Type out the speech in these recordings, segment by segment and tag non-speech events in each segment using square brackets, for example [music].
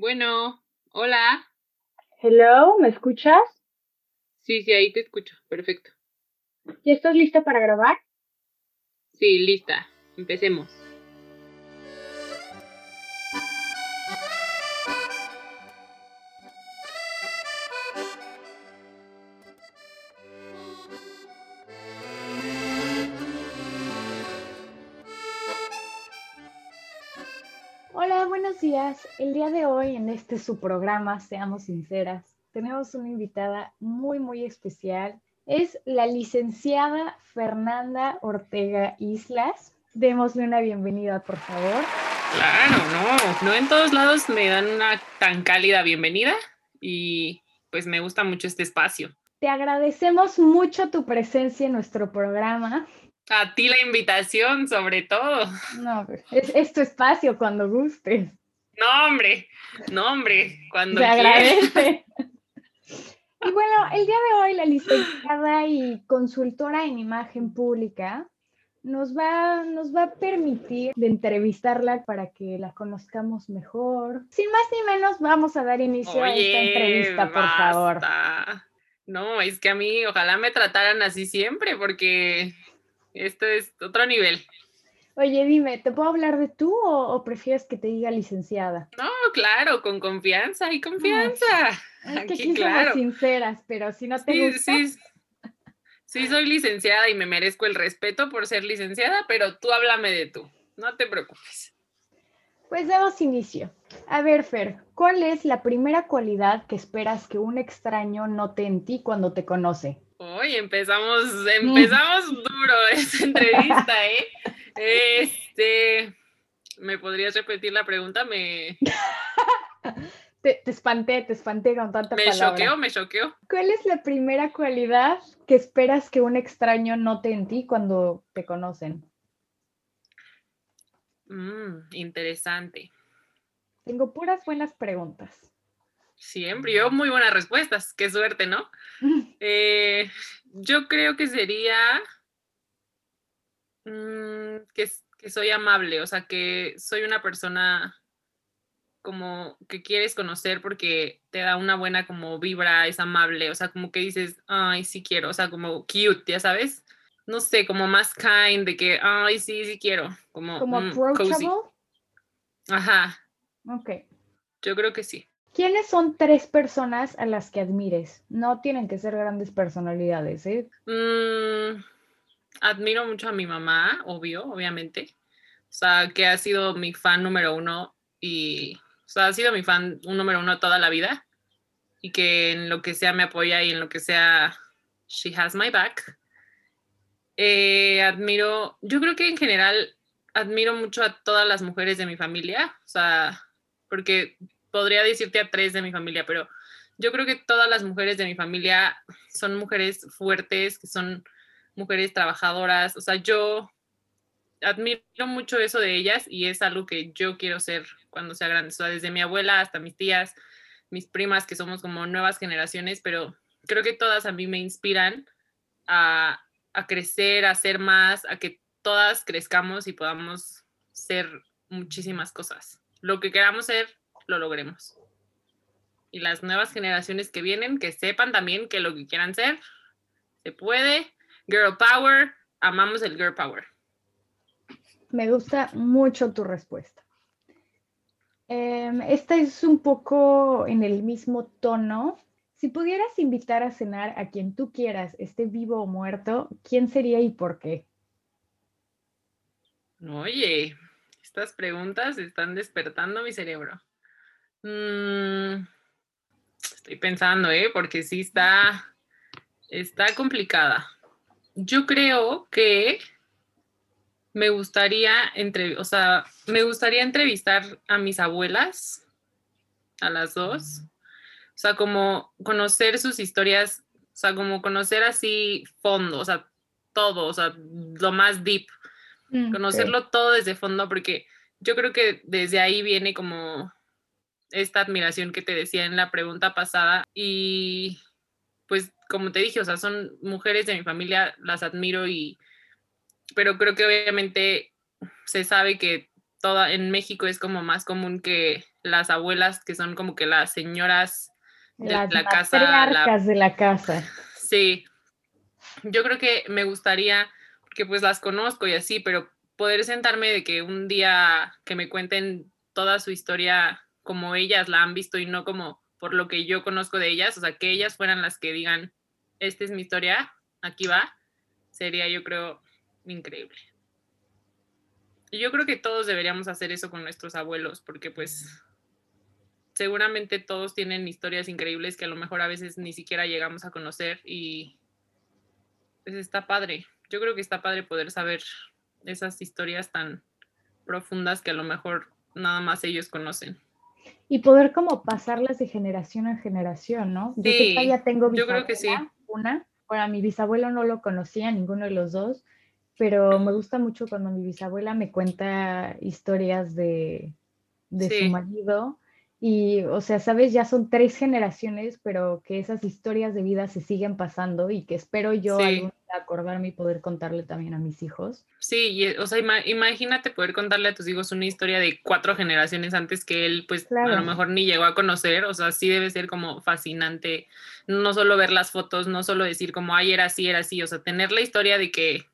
Bueno, hola. Hello, ¿me escuchas? Sí, sí, ahí te escucho. Perfecto. ¿Ya estás lista para grabar? Sí, lista. Empecemos. Días. El día de hoy en este su programa, Seamos Sinceras, tenemos una invitada muy, muy especial. Es la licenciada Fernanda Ortega Islas. Démosle una bienvenida, por favor. Claro, no, no en todos lados me dan una tan cálida bienvenida y pues me gusta mucho este espacio. Te agradecemos mucho tu presencia en nuestro programa. A ti la invitación, sobre todo. No, es, es tu espacio cuando gustes. No, hombre, no, hombre, cuando agradece. [laughs] Y bueno, el día de hoy la licenciada y consultora en imagen pública nos va, nos va a permitir de entrevistarla para que la conozcamos mejor. Sin más ni menos, vamos a dar inicio a esta entrevista, por favor. No, es que a mí ojalá me trataran así siempre porque esto es otro nivel. Oye, dime, ¿te puedo hablar de tú o, o prefieres que te diga licenciada? No, claro, con confianza y confianza. [laughs] Es que Aquí, aquí claro. somos sinceras, pero si no te Sí, gusta, sí, sí, soy licenciada y me merezco el respeto por ser licenciada, pero tú háblame de tú, no te preocupes. pues damos inicio. A ver, Fer, ¿cuál es la primera cualidad que esperas que un extraño note en ti cuando te conoce? Hoy empezamos, empezamos duro esta [laughs] entrevista, ¿eh? Este, ¿me podrías repetir la pregunta? Me, [laughs] Te, te espanté, te espanté con tanta me palabra. choqueó, me choqueó. ¿Cuál es la primera cualidad que esperas que un extraño note en ti cuando te conocen? Mm, interesante. Tengo puras buenas preguntas. Siempre, yo muy buenas respuestas, qué suerte, ¿no? [laughs] Eh, yo creo que sería mm, que, soy amable, o sea, que soy una persona como que quieres conocer porque te da una buena como vibra, es amable, o sea, como que dices, ay, sí quiero, o sea, como cute, ya sabes, no sé, como más kind, de que, ay, sí, sí quiero, como, ¿Como mm, cozy. approachable? Ajá, Ok. yo creo que sí. ¿Quiénes son tres personas a las que admires? No tienen que ser grandes personalidades, ¿eh? Mm, admiro mucho a mi mamá, obvio, obviamente. O sea, que ha sido mi fan número uno y, o sea, ha sido mi fan un número uno toda la vida y que en lo que sea me apoya y en lo que sea, she has my back. Eh, admiro, yo creo que en general admiro mucho a todas las mujeres de mi familia, o sea, porque podría decirte a tres de mi familia, pero yo creo que todas las mujeres de mi familia son mujeres fuertes, que son mujeres trabajadoras. O sea, yo admiro mucho eso de ellas y es algo que yo quiero ser cuando sea grande. O sea, desde mi abuela hasta mis tías, mis primas, que somos como nuevas generaciones, pero creo que todas a mí me inspiran a, a crecer, a ser más, a que todas crezcamos y podamos ser muchísimas cosas. Lo que queramos ser, lo logremos y las nuevas generaciones que vienen que sepan también que lo que quieran ser se puede. Girl power, amamos el girl power. Me gusta mucho tu respuesta. Em, esta es un poco en el mismo tono. Si pudieras invitar a cenar a quien tú quieras, esté vivo o muerto, ¿quién sería y por qué? Oye, estas preguntas están despertando mi cerebro. Mm, estoy pensando, ¿eh? Porque sí está, está complicada. Yo creo que me gustaría entre, o sea, me gustaría entrevistar a mis abuelas, a las dos. O sea, como conocer sus historias, o sea, como conocer así fondo, o sea, todo, o sea, lo más deep, Mm, conocerlo todo desde fondo, porque yo creo que desde ahí viene como esta admiración que te decía en la pregunta pasada y pues como te dije, o sea, son mujeres de mi familia, las admiro y, pero creo que obviamente se sabe que toda, en México es como más común que las abuelas que son como que las señoras de la casa. Las de la casa. Sí, yo creo que me gustaría, que pues las conozco y así, pero poder sentarme de que un día que me cuenten toda su historia como ellas la han visto y no como por lo que yo conozco de ellas, o sea, que ellas fueran las que digan, esta es mi historia, aquí va, sería yo creo increíble. Y yo creo que todos deberíamos hacer eso con nuestros abuelos, porque pues seguramente todos tienen historias increíbles que a lo mejor a veces ni siquiera llegamos a conocer y pues está padre. Yo creo que está padre poder saber esas historias tan profundas que a lo mejor nada más ellos conocen. Y poder como pasarlas de generación en generación, ¿no? Yo sí, ya tengo yo creo que sí. Una, bueno, mi bisabuelo no lo conocía, ninguno de los dos, pero me gusta mucho cuando mi bisabuela me cuenta historias de, de su marido y, o sea, sabes, ya son tres generaciones, pero que esas historias de vida se siguen pasando y que espero yo acordarme y poder contarle también a mis hijos. Sí, y, o sea, imagínate poder contarle a tus hijos una historia de cuatro generaciones antes que él, pues a lo mejor ni llegó a conocer, o sea, sí debe ser como fascinante, no solo ver las fotos, no solo decir como, ay, era así, era así, o sea, tener la historia de que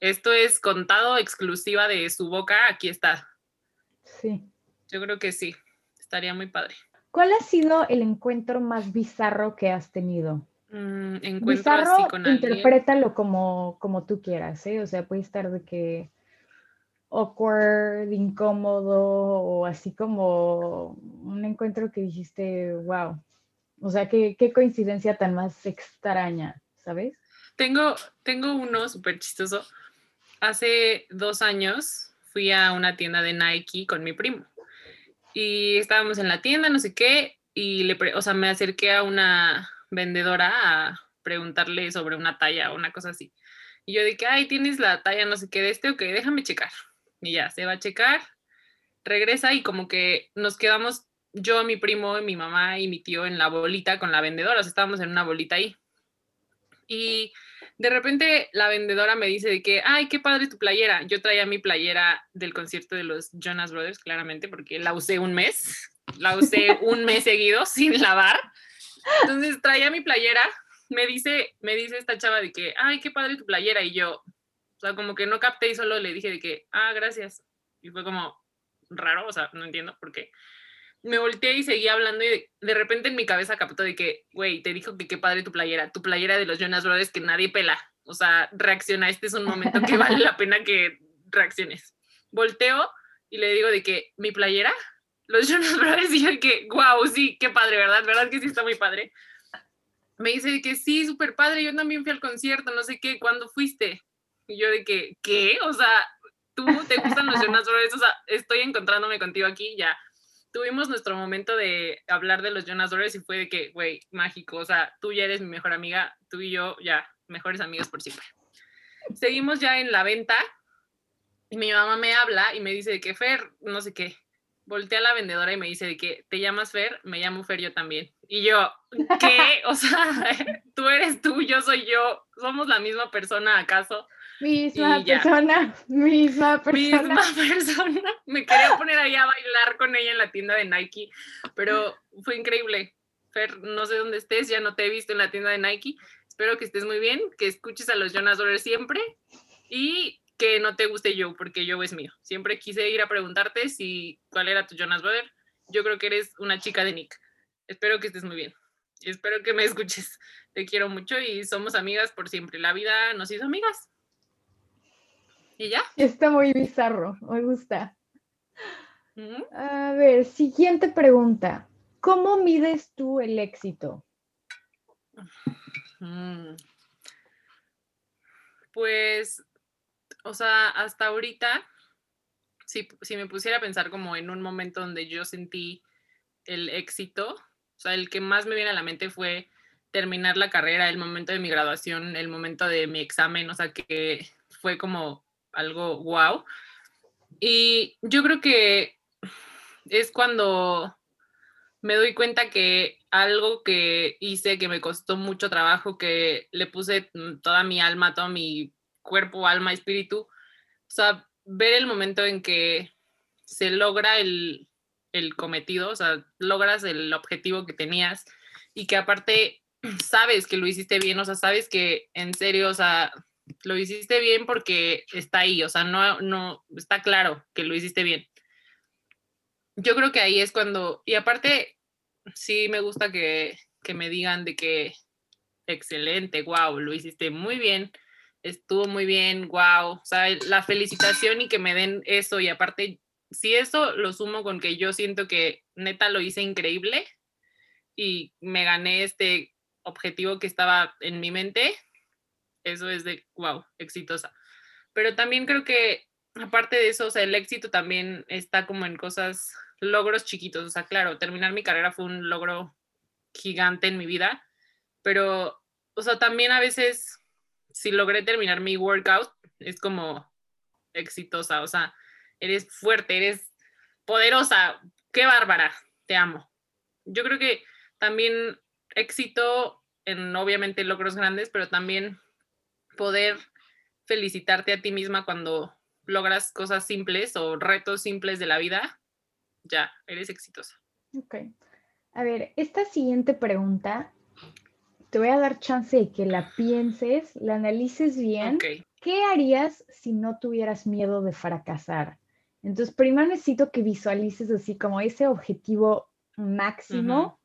esto es contado exclusiva de su boca, aquí está. Sí. Yo creo que sí estaría muy padre. ¿Cuál ha sido el encuentro más bizarro que has tenido? Mm, encuentro así con interprétalo como, como tú quieras, ¿eh? O sea, puede estar de que awkward, incómodo o así como un encuentro que dijiste, wow. O sea, qué, qué coincidencia tan más extraña, ¿sabes? Tengo, tengo uno súper chistoso. Hace dos años fui a una tienda de Nike con mi primo y estábamos en la tienda, no sé qué, y le, o sea, me acerqué a una vendedora a preguntarle sobre una talla o una cosa así. Y yo dije, ay, tienes la talla no sé qué de este, ok, déjame checar. Y ya, se va a checar, regresa y como que nos quedamos yo, mi primo, mi mamá y mi tío en la bolita con la vendedora, o sea, estábamos en una bolita ahí. Y de repente la vendedora me dice de que, ay, qué padre tu playera. Yo traía mi playera del concierto de los Jonas Brothers, claramente, porque la usé un mes, la usé un mes seguido sin lavar. Entonces traía mi playera, me dice, me dice esta chava de que, ay, qué padre tu playera. Y yo, o sea, como que no capté y solo le dije de que, ah, gracias. Y fue como raro, o sea, no entiendo por qué me volteé y seguí hablando y de, repente en mi cabeza captó de que, güey, te dijo que qué padre tu playera, tu playera de los Jonas Brothers que nadie pela. O sea, reacciona, este es un momento que vale la pena que reacciones. Volteo y le digo de que, ¿mi playera? Los Jonas Brothers y yo que, wow, sí, qué padre, ¿verdad? ¿Verdad que sí está muy padre? Me dice que sí, súper padre, yo también fui al concierto, no sé qué, ¿cuándo fuiste? Y yo de que, ¿qué? O sea, tú te gustan los Jonas Brothers, o sea, estoy encontrándome contigo aquí, ya tuvimos nuestro momento de hablar de los Jonas Brothers y fue de que, güey, mágico, o sea, tú ya eres mi mejor amiga, tú y yo ya, mejores amigos por siempre. Seguimos ya en la venta y mi mamá me habla y me dice de que Fer, no sé qué, voltea a la vendedora y me dice de que te llamas Fer, me llamo Fer yo también. Y yo, ¿qué? [laughs] O sea, [laughs] tú eres tú, yo soy yo, somos la misma persona, ¿acaso? Misma persona, [laughs] misma persona. Misma persona. Me quería poner ahí a bailar con ella en la tienda de Nike, pero fue increíble. Fer, no sé dónde estés, ya no te he visto en la tienda de Nike. Espero que estés muy bien, que escuches a los Jonas Brothers siempre y que no te guste yo, porque yo es mío. Siempre quise ir a preguntarte si cuál era tu Jonas Brother. Yo creo que eres una chica de Nick. Espero que estés muy bien. Espero que me [laughs] escuches. Te quiero mucho y somos amigas por siempre. La vida nos hizo amigas. ¿Y ya? Está muy bizarro, me gusta. A ver, siguiente pregunta. ¿Cómo mides tú el éxito? Mm. Pues, o sea, hasta ahorita, si, si, me pusiera a pensar como en un momento donde yo sentí el éxito, o sea, el que más me viene a la mente fue terminar la carrera, el momento de mi graduación, el momento de mi examen, o sea, que fue como algo wow. Y yo creo que es cuando me doy cuenta que algo que hice, que me costó mucho trabajo, que le puse toda mi alma, todo mi cuerpo, alma, espíritu, o sea, ver el momento en que se logra el, el cometido, o sea, logras el objetivo que tenías y que aparte [clears throat] sabes que lo hiciste bien, o sea, sabes que en serio, o sea, lo hiciste bien porque está ahí, o sea, no, no, está claro que lo hiciste bien. Yo creo que ahí es cuando, y aparte, sí me gusta que, que me digan de que excelente, wow, lo hiciste muy bien, estuvo muy bien, wow, o sea, la felicitación y que me den eso y aparte, si eso lo sumo con que yo siento que neta lo hice increíble y me gané este objetivo que estaba en mi mente, eso es de, wow, exitosa. Pero también creo que, aparte de eso, o sea, el éxito también está como en cosas, logros chiquitos. O sea, claro, terminar mi carrera fue un logro gigante en mi vida, pero, o sea, también a veces, si logré terminar mi workout, es como exitosa. O sea, eres fuerte, eres poderosa, qué bárbara, te amo. Yo creo que también éxito en obviamente logros grandes, pero también poder felicitarte a ti misma cuando logras cosas simples o retos simples de la vida, ya, eres exitosa. Ok. A ver, esta siguiente pregunta, te voy a dar chance de que la pienses, la analices bien. ¿Qué harías si no tuvieras miedo de fracasar? Entonces, primero necesito que visualices así como ese objetivo máximo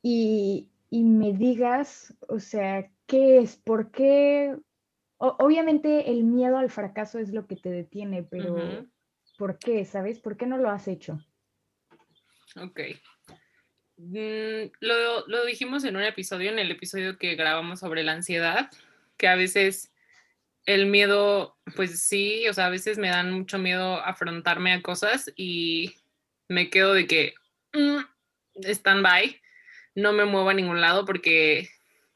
y, y me digas, o sea, ¿qué es? ¿Por qué? obviamente el miedo al fracaso es lo que te detiene, pero ¿por qué? ¿Sabes? ¿Por qué no lo has hecho? Ok. Mm, lo, lo, dijimos en un episodio, en el episodio que grabamos sobre la ansiedad, que a veces el miedo, pues sí, o sea, a veces me dan mucho miedo afrontarme a cosas y me quedo de que mm, stand by, no me muevo a ningún lado porque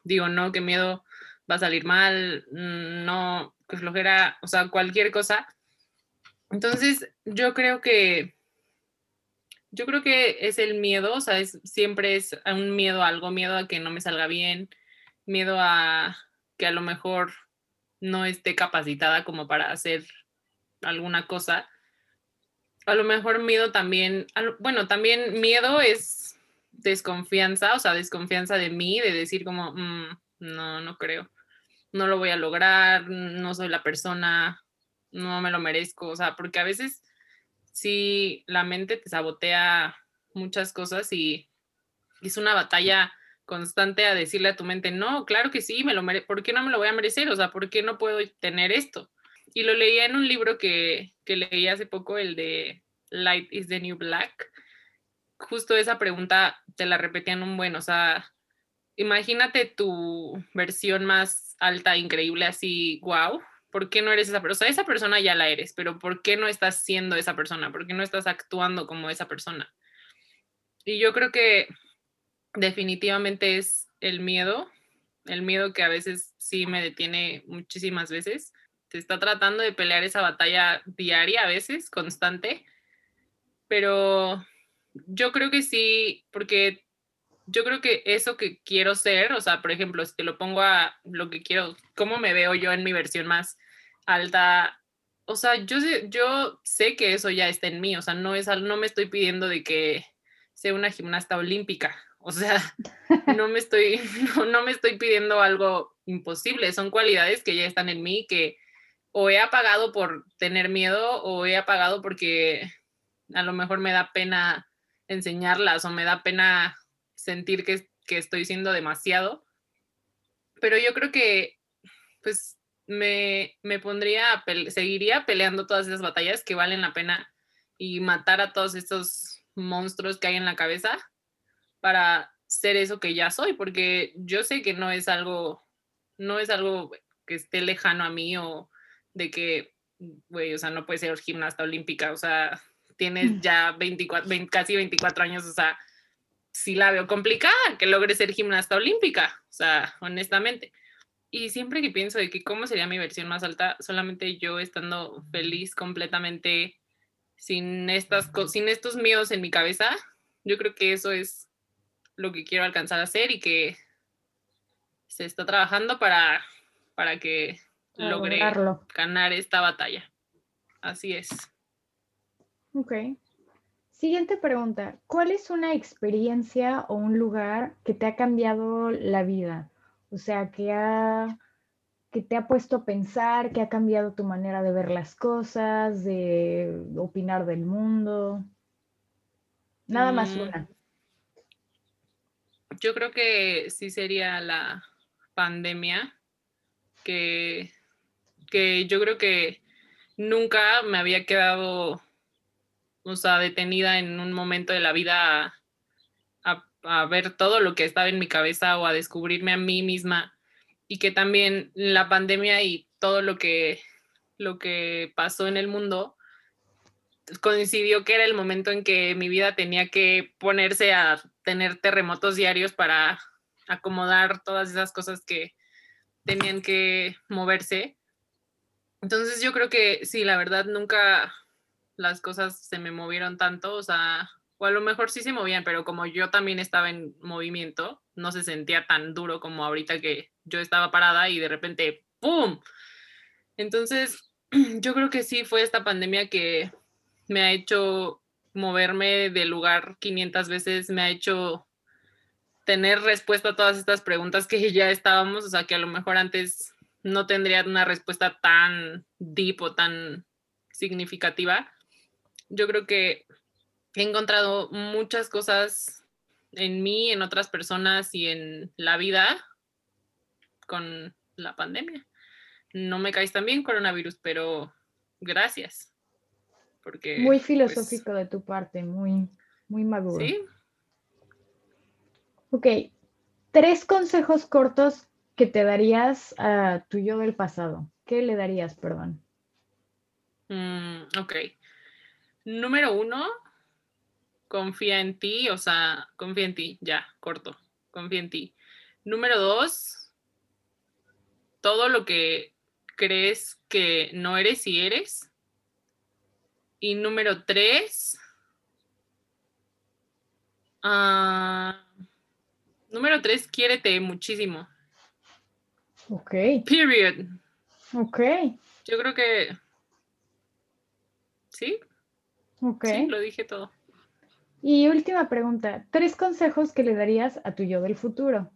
digo, no, qué miedo va a salir mal, mm, no, que flojera, o sea, cualquier cosa. Entonces, yo creo que, yo creo que es el miedo, o sea, siempre es un miedo a algo, miedo a que no me salga bien, miedo a que a lo mejor no esté capacitada como para hacer alguna cosa. A lo mejor miedo también, bueno, también miedo es desconfianza, o sea, desconfianza de mí, de decir como, mm, no, no creo, no lo voy a lograr, no soy la persona, no me lo merezco, o sea, porque a veces sí la mente te sabotea muchas cosas y es una batalla constante a decirle a tu mente, no, claro que sí, me lo mere ¿por qué no me lo voy a merecer? O sea, ¿por qué no puedo tener esto? Y lo leía en un libro que, que leí hace poco, el de Light is the New Black, justo esa pregunta te la repetían un buen, o sea, imagínate tu versión más alta, increíble, así, wow, ¿por qué no eres esa persona? O sea, esa persona ya la eres, pero ¿por qué no estás siendo esa persona? ¿Por qué no estás actuando como esa persona? Y yo creo que definitivamente es el miedo, el miedo que a veces sí me detiene muchísimas veces. Se está tratando de pelear esa batalla diaria a veces, constante, pero yo creo que sí, porque yo creo que eso que quiero ser, o sea, por ejemplo, si te lo pongo a lo que quiero, cómo me veo yo en mi versión más alta, o sea, yo sé, yo sé que eso ya está en mí, o sea, no es no me estoy pidiendo de que sea una gimnasta olímpica, [laughs] o sea, no me estoy [laughs] no, me estoy pidiendo algo imposible, son cualidades que ya están en mí que o he apagado por tener miedo o he apagado porque a lo mejor me da pena enseñarlas o me da pena sentir que, estoy siendo demasiado. Pero yo creo que pues me, me pondría, seguiría peleando todas esas batallas que valen la pena y matar a todos estos monstruos que hay en la cabeza para ser eso que ya soy, porque yo sé que no es algo, no es algo que esté lejano a mí o de que, güey, o sea, no puede ser gimnasta olímpica, o sea, tienes mm. ya 24, casi 24 años, o sea, sí la veo complicada que logre ser gimnasta olímpica, o sea, honestamente. Y siempre que pienso de que cómo sería mi versión más alta, solamente yo estando feliz completamente sin, estas, sin estos miedos en mi cabeza, yo creo que eso es lo que quiero alcanzar a hacer y que se está trabajando para, para que logre ganar esta batalla. Así es. Ok. Siguiente pregunta. ¿Cuál es una experiencia o un lugar que te ha cambiado la vida? O sea, que, ha, que te ha puesto a pensar, que ha cambiado tu manera de ver las cosas, de opinar del mundo. Nada más Mm, una. Yo creo que sí sería la pandemia, que, que yo creo que nunca me había quedado, o sea, detenida en un momento de la vida a, ver todo lo que estaba en mi cabeza o a descubrirme a mí misma y que también la pandemia y todo lo que, lo que pasó en el mundo coincidió que era el momento en que mi vida tenía que ponerse a tener terremotos diarios para acomodar todas esas cosas que tenían que moverse. Entonces yo creo que sí, la verdad nunca las cosas se me movieron tanto, o sea, o a lo mejor sí se movían, pero como yo también estaba en movimiento, no se sentía tan duro como ahorita que yo estaba parada y de repente ¡pum! Entonces, [clears throat] yo creo que sí fue esta pandemia que me ha hecho moverme de lugar 500 veces, me ha hecho tener respuesta a todas estas preguntas que [laughs] ya estábamos, o sea, que a lo mejor antes no tendría una respuesta tan deep o tan significativa. Yo creo que he encontrado muchas cosas en mí, en otras personas y en la vida con la pandemia. No me caes tan bien, coronavirus, pero gracias. Porque, Muy pues, filosófico de tu parte, muy, muy maduro. sí, Ok, tres consejos cortos que te darías a tu yo del pasado. ¿Qué le darías, perdón? Mm, ok. Número uno, confía en ti, o sea, confía en ti, ya, corto, confía en ti. Número dos, todo lo que crees que no eres y eres. Y número tres, ah, número tres, quiérete muchísimo. Ok, Period. ok, Yo creo que sí, ok. sí, lo dije todo. Y última pregunta, tres consejos que le darías a tu yo del futuro.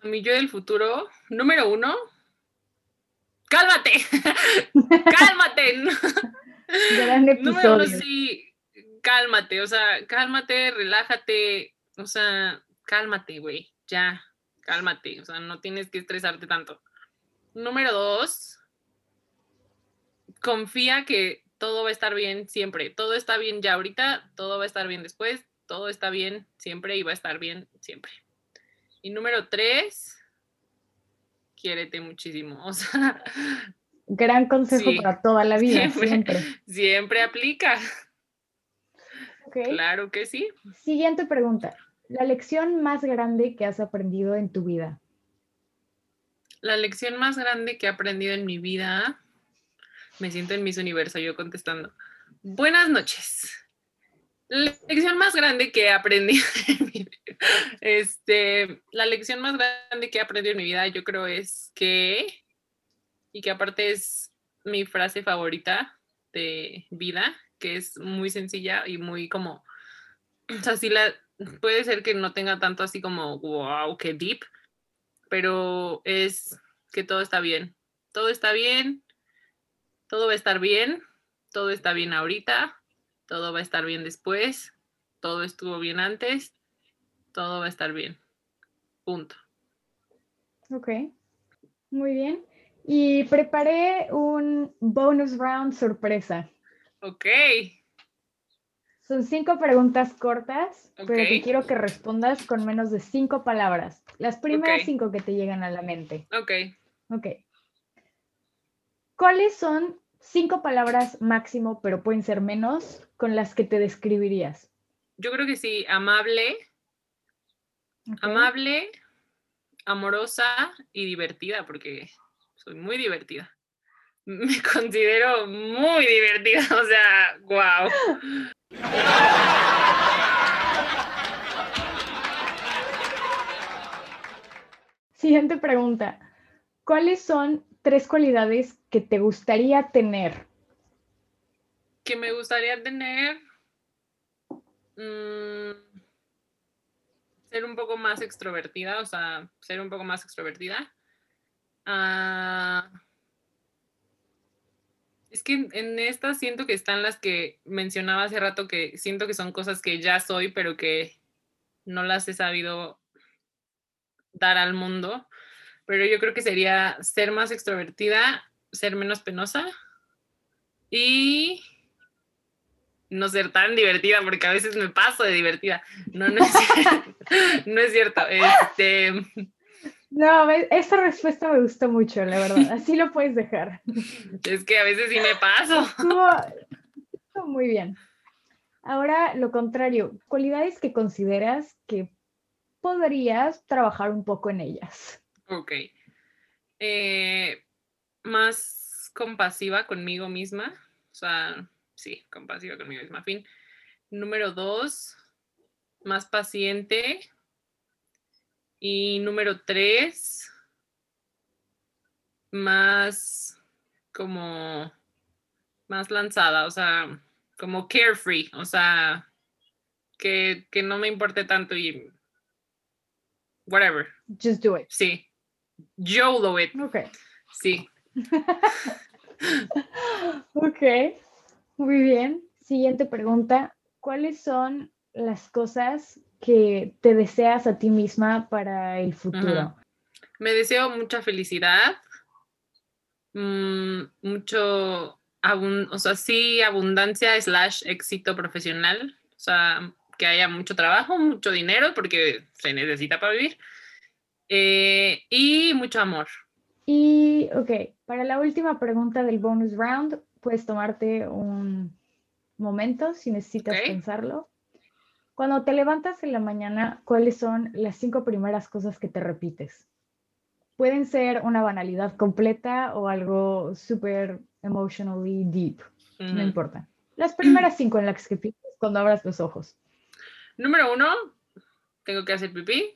A mi yo del futuro, número uno, cálmate, [laughs] cálmate. [laughs] Número uno, sí, cálmate, o sea, cálmate, relájate, o sea, cálmate, güey, ya, cálmate, o sea, no tienes que estresarte tanto. Número dos, confía que todo va a estar bien siempre, todo está bien ya ahorita, todo va a estar bien después, todo está bien siempre y va a estar bien siempre. Y número tres, quiérete muchísimo. [laughs] O sea, Gran consejo Sí, para toda la vida, siempre. siempre. [laughs] siempre aplica. Claro que sí. Siguiente pregunta. La lección más grande que has aprendido en tu vida. La lección más grande que he aprendido en mi vida, me siento en Miss Universo yo contestando. Buenas noches. La lección más grande que he aprendido [laughs] en mi vida, este, la lección más grande que he aprendido en mi vida, yo creo es que, y que aparte es mi frase favorita de vida, que es muy sencilla y muy como, o sea, sí la, puede ser que no tenga tanto así como, wow, qué deep, pero es que todo está bien. Todo está bien, todo va a estar bien, todo está bien ahorita, todo va a estar bien después, todo estuvo bien antes, todo va a estar bien. Punto. Ok. Muy bien. Y preparé un bonus round sorpresa. Ok, Son cinco preguntas cortas, pero que quiero que respondas con menos de cinco palabras. Las primeras cinco que te llegan a la mente. ok. Ok. ¿Cuáles son cinco palabras máximo, pero pueden ser menos, con las que te describirías? Yo creo que sí, amable, amable, amorosa y divertida, porque soy muy divertida. [laughs] Me considero muy divertida, [laughs] o sea, wow. Siguiente pregunta. ¿Cuáles son tres cualidades que te gustaría tener? que me gustaría tener mm, ser un poco más extrovertida, o sea, ser un poco más extrovertida. Ah, es que en, estas siento que están las que mencionaba hace rato, que siento que son cosas que ya soy, pero que no las he sabido dar al mundo. Pero yo creo que sería ser más extrovertida, ser menos penosa y no ser tan divertida, porque a veces me paso de divertida. No, no es, [laughs] no es cierto. Este, no, esta respuesta me gustó mucho, la verdad. [laughs] Así lo puedes dejar. Es que a veces sí me paso. muy bien. Ahora, lo contrario, cualidades que consideras que podrías trabajar un poco en ellas. Ok. Eh, más compasiva conmigo misma. O sea, sí, compasiva conmigo misma. Fin. Número dos, más paciente y número tres, más como más lanzada, o sea, como carefree, o sea, que, que no me importe tanto y whatever. Just do it. Sí. YOLO it. Ok. Sí. [laughs] ok. Muy bien. Siguiente pregunta. ¿Cuáles son las cosas que te deseas a ti misma para el futuro? Me deseo mucha felicidad, mm, mucho, o sea, sí, abundancia slash éxito profesional, o sea, que haya mucho trabajo, mucho dinero, porque se necesita para vivir, eh, y mucho amor. Y, ok, para la última pregunta del bonus round, puedes tomarte un momento si necesitas pensarlo. Cuando te levantas en la mañana, ¿cuáles son las cinco primeras cosas que te repites? Pueden ser una banalidad completa o algo súper emotionally deep. No importa. Las primeras [clears throat] cinco en las que piensas cuando abras los ojos. Número uno, tengo que hacer pipí,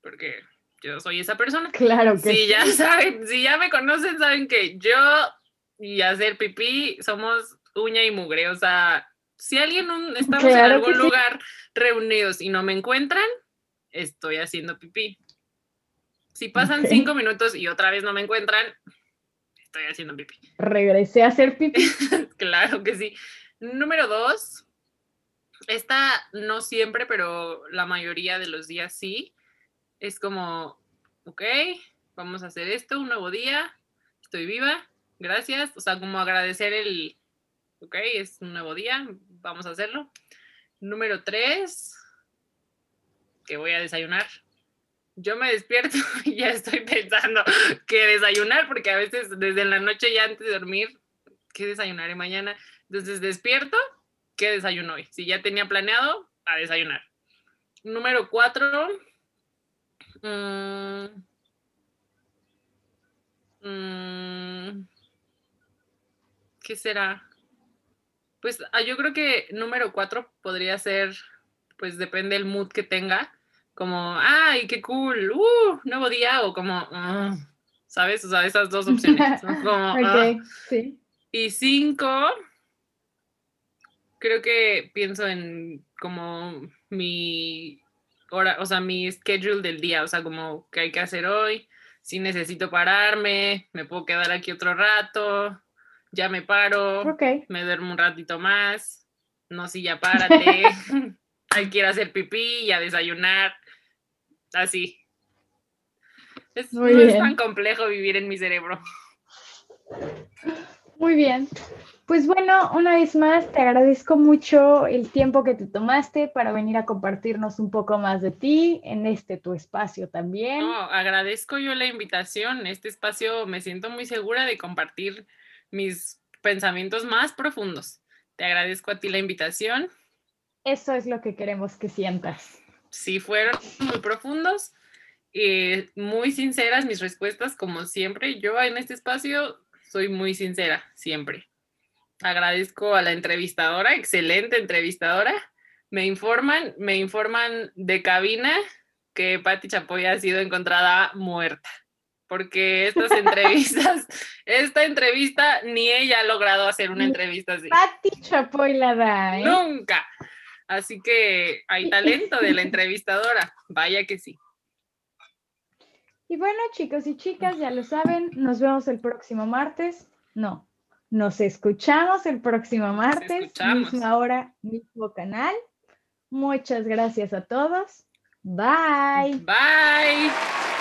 porque yo soy esa persona. Claro que sí. ya saben, si ya me conocen, saben que yo y hacer pipí somos uña y mugre. O sea, si alguien estamos en algún lugar reunidos y no me encuentran, estoy haciendo pipí. Si pasan cinco minutos y otra vez no me encuentran, estoy haciendo pipí. [laughs] Regresé a hacer pipí. claro que sí. Número dos, esta no siempre, pero la mayoría de los días sí. Es como, ok, vamos a hacer esto, un nuevo día, estoy viva, gracias. O sea, como agradecer el, ok, es un nuevo día, vamos a hacerlo. Número tres, que voy a desayunar. Yo me despierto [laughs] y ya estoy pensando [laughs] que desayunar, porque a veces desde la noche ya antes de dormir, ¿qué desayunaré mañana? Entonces despierto, ¿qué desayuno hoy? Si ya tenía planeado, a desayunar. Número cuatro, mm, mm, ¿qué será? Pues ah, yo creo que número cuatro podría ser, pues depende del mood que tenga, como, ay, qué cool, uh, nuevo día, o como, ah", ¿sabes? O sea, esas dos opciones. [laughs] Como, ah". sí. Y cinco, creo que pienso en como mi hora, o sea, mi schedule del día, o sea, como qué hay que hacer hoy, si necesito pararme, me puedo quedar aquí otro rato, ya me paro, me duermo un ratito más, no, si ya párate, [laughs] hay que ir a hacer pipí y a desayunar, así. Es, no es tan complejo vivir en mi cerebro. Muy bien. Pues bueno, una vez más te agradezco mucho el tiempo que te tomaste para venir a compartirnos un poco más de ti en este tu espacio también. No, agradezco yo la invitación. Este espacio me siento muy segura de compartir mis pensamientos más profundos. Te agradezco a ti la invitación. Eso es lo que queremos que sientas. Sí, fueron muy profundos y muy sinceras mis respuestas, como siempre. Yo en este espacio soy muy sincera, siempre. Agradezco a la entrevistadora, excelente entrevistadora. Me informan, me informan de cabina que Patti Chapoy ha sido encontrada muerta. porque estas [laughs] entrevistas, esta entrevista, ni ella ha logrado hacer una entrevista así. Pati Chapoy la da, ¿eh? Nunca. Así que hay talento de la entrevistadora, vaya que sí. Y bueno, chicos y chicas, ya lo saben, nos vemos el próximo martes. No, nos escuchamos el próximo martes, misma hora, mismo canal. Muchas gracias a todos. Bye. Bye.